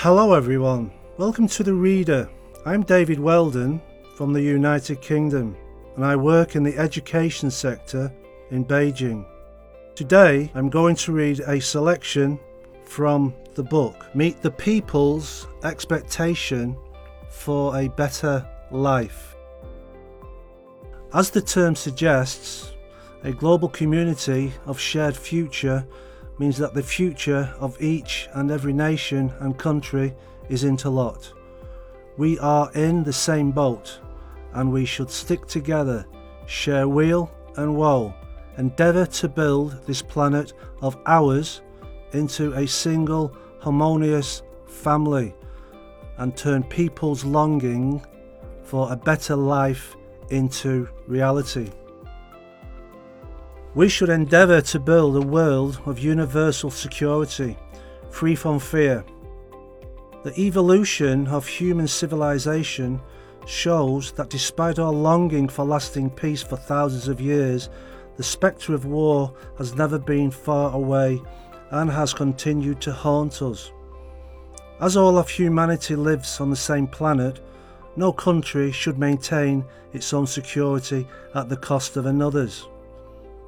Hello, everyone. Welcome to The Reader. I'm David Weldon from the United Kingdom, and I work in the education sector in Beijing. Today, I'm going to read a selection from the book Meet the People's Expectation for a Better Life. As the term suggests, a global community of shared future means that the future of each and every nation and country is interlocked. We are in the same boat and we should stick together, share weal and woe, endeavour to build this planet of ours into a single harmonious family and turn people's longing for a better life into reality. We should endeavour to build a world of universal security, free from fear. The evolution of human civilization shows that despite our longing for lasting peace for thousands of years, the spectre of war has never been far away and has continued to haunt us. As all of humanity lives on the same planet, no country should maintain its own security at the cost of another's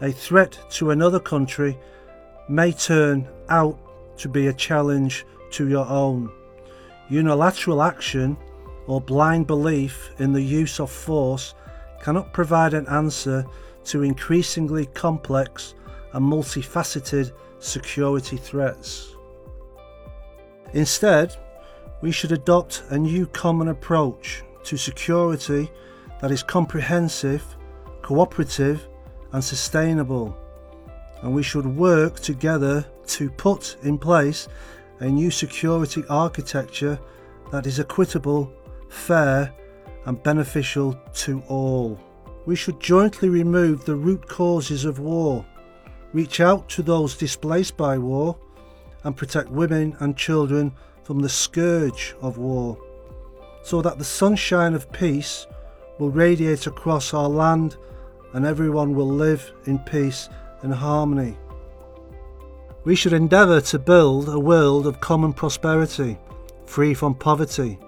a threat to another country may turn out to be a challenge to your own. Unilateral action or blind belief in the use of force cannot provide an answer to increasingly complex and multifaceted security threats. Instead, we should adopt a new common approach to security that is comprehensive, cooperative, and sustainable, and we should work together to put in place a new security architecture that is equitable, fair, and beneficial to all. We should jointly remove the root causes of war, reach out to those displaced by war, and protect women and children from the scourge of war, so that the sunshine of peace will radiate across our land and everyone will live in peace and harmony. We should endeavour to build a world of common prosperity, free from poverty,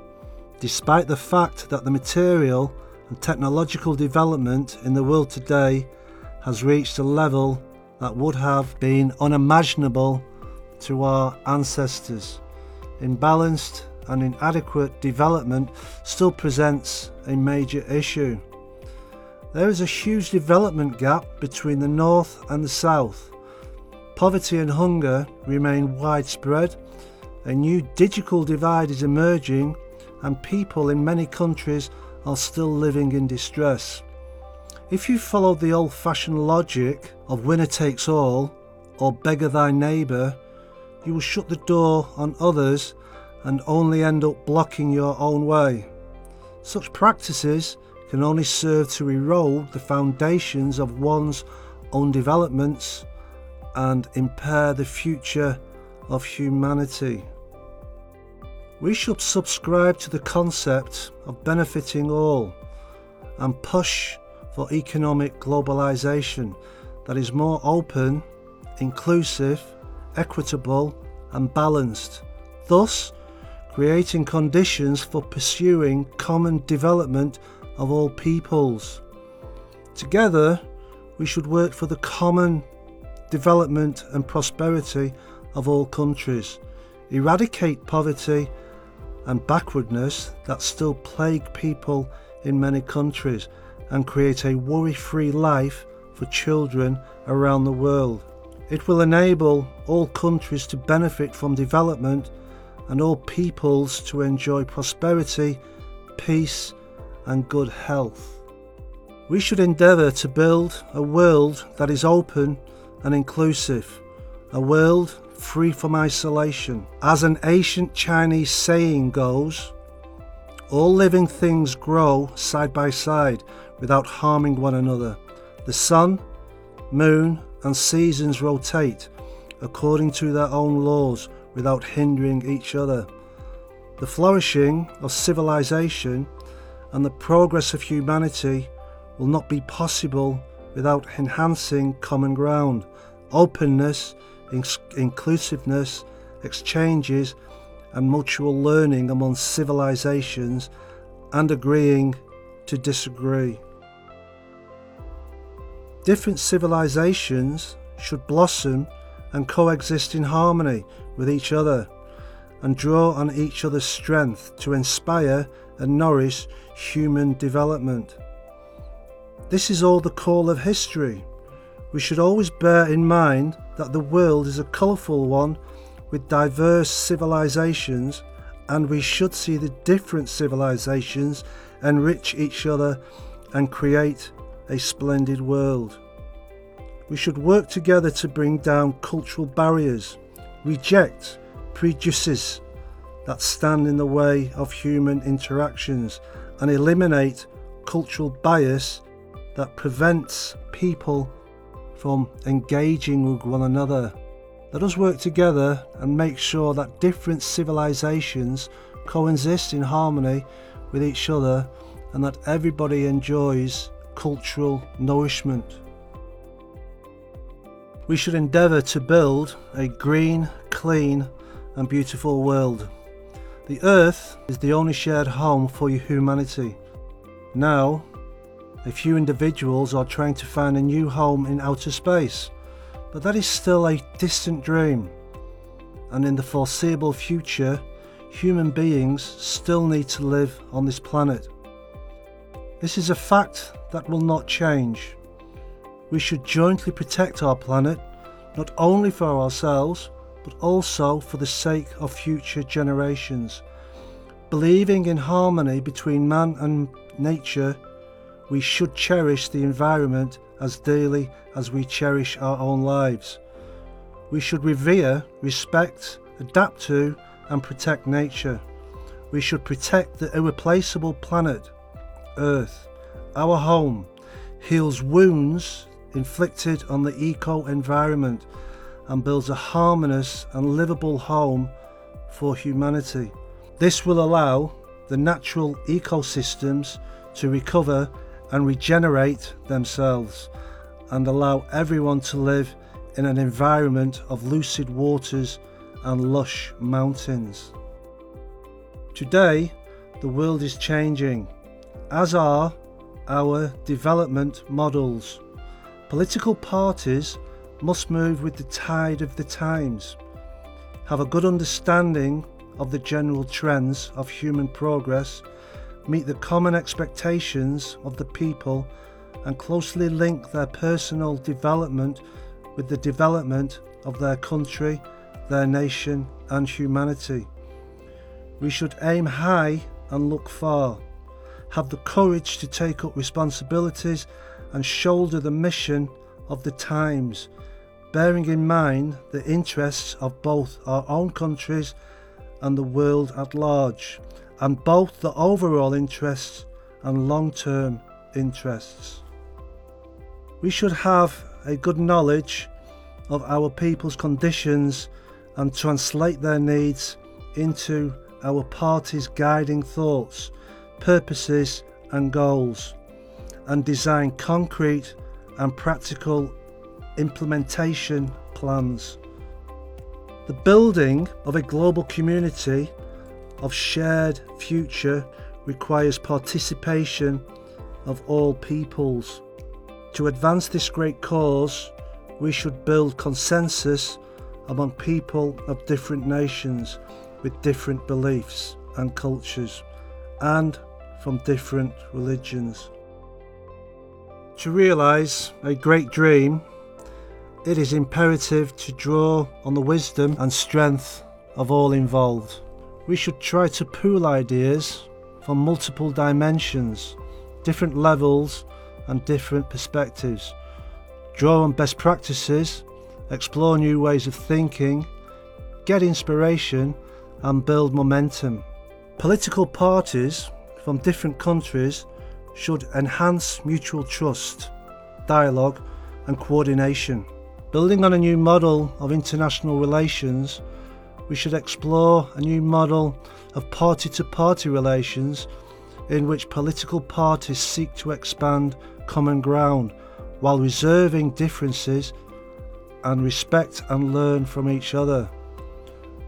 despite the fact that the material and technological development in the world today has reached a level that would have been unimaginable to our ancestors. Imbalanced and inadequate development still presents a major issue. There is a huge development gap between the north and the south. Poverty and hunger remain widespread. A new digital divide is emerging, and people in many countries are still living in distress. If you follow the old fashioned logic of winner takes all or beggar thy neighbour, you will shut the door on others and only end up blocking your own way. Such practices can only serve to erode the foundations of one's own developments and impair the future of humanity. We should subscribe to the concept of benefiting all and push for economic globalization that is more open, inclusive, equitable, and balanced, thus creating conditions for pursuing common development of all peoples. Together, we should work for the common development and prosperity of all countries, eradicate poverty and backwardness that still plague people in many countries, and create a worry free life for children around the world. It will enable all countries to benefit from development and all peoples to enjoy prosperity, peace, and good health. We should endeavour to build a world that is open and inclusive, a world free from isolation. As an ancient Chinese saying goes, all living things grow side by side without harming one another. The sun, moon, and seasons rotate according to their own laws without hindering each other. The flourishing of civilization and the progress of humanity will not be possible without enhancing common ground, openness, inclusiveness, exchanges, and mutual learning among civilizations and agreeing to disagree. Different civilizations should blossom and coexist in harmony with each other and draw on each other's strength to inspire and nourish human development. This is all the call of history. We should always bear in mind that the world is a colourful one with diverse civilizations, and we should see the different civilizations enrich each other and create a splendid world. We should work together to bring down cultural barriers, reject prejudices that stand in the way of human interactions, and eliminate cultural bias that prevents people from engaging with one another. Let us work together and make sure that different civilizations coexist in harmony with each other and that everybody enjoys cultural nourishment. We should endeavour to build a green, clean, and beautiful world. The Earth is the only shared home for humanity. Now, a few individuals are trying to find a new home in outer space, but that is still a distant dream. And in the foreseeable future, human beings still need to live on this planet. This is a fact that will not change. We should jointly protect our planet, not only for ourselves, but also for the sake of future generations. Believing in harmony between man and nature, we should cherish the environment as dearly as we cherish our own lives. We should revere, respect, adapt to, and protect nature. We should protect the irreplaceable planet, Earth, our home, heals wounds inflicted on the eco environment and builds a harmonious and livable home for humanity. This will allow the natural ecosystems to recover and regenerate themselves and allow everyone to live in an environment of lucid waters and lush mountains. Today, the world is changing, as are our development models. Political parties must move with the tide of the times, have a good understanding of the general trends of human progress, meet the common expectations of the people, and closely link their personal development with the development of their country, their nation, and humanity. We should aim high and look far, have the courage to take up responsibilities and shoulder the mission of the times bearing in mind the interests of both our own countries and the world at large, and both the overall interests and long term interests. We should have a good knowledge of our people's conditions and translate their needs into our party's guiding thoughts, purposes, and goals, and design concrete and practical implementation plans. The building of a global community of shared future requires participation of all peoples. To advance this great cause, we should build consensus among people of different nations with different beliefs and cultures and from different religions. To realise a great dream it is imperative to draw on the wisdom and strength of all involved. We should try to pool ideas from multiple dimensions, different levels, and different perspectives. Draw on best practices, explore new ways of thinking, get inspiration, and build momentum. Political parties from different countries should enhance mutual trust, dialogue, and coordination. Building on a new model of international relations, we should explore a new model of party to party relations in which political parties seek to expand common ground while reserving differences and respect and learn from each other.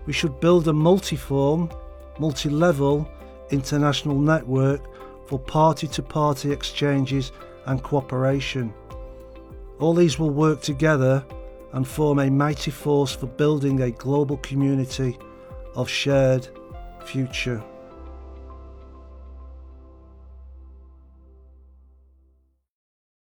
we should build a multiform, multi level international network for party to party exchanges and cooperation. All these will work together and form a mighty force for building a global community of shared future.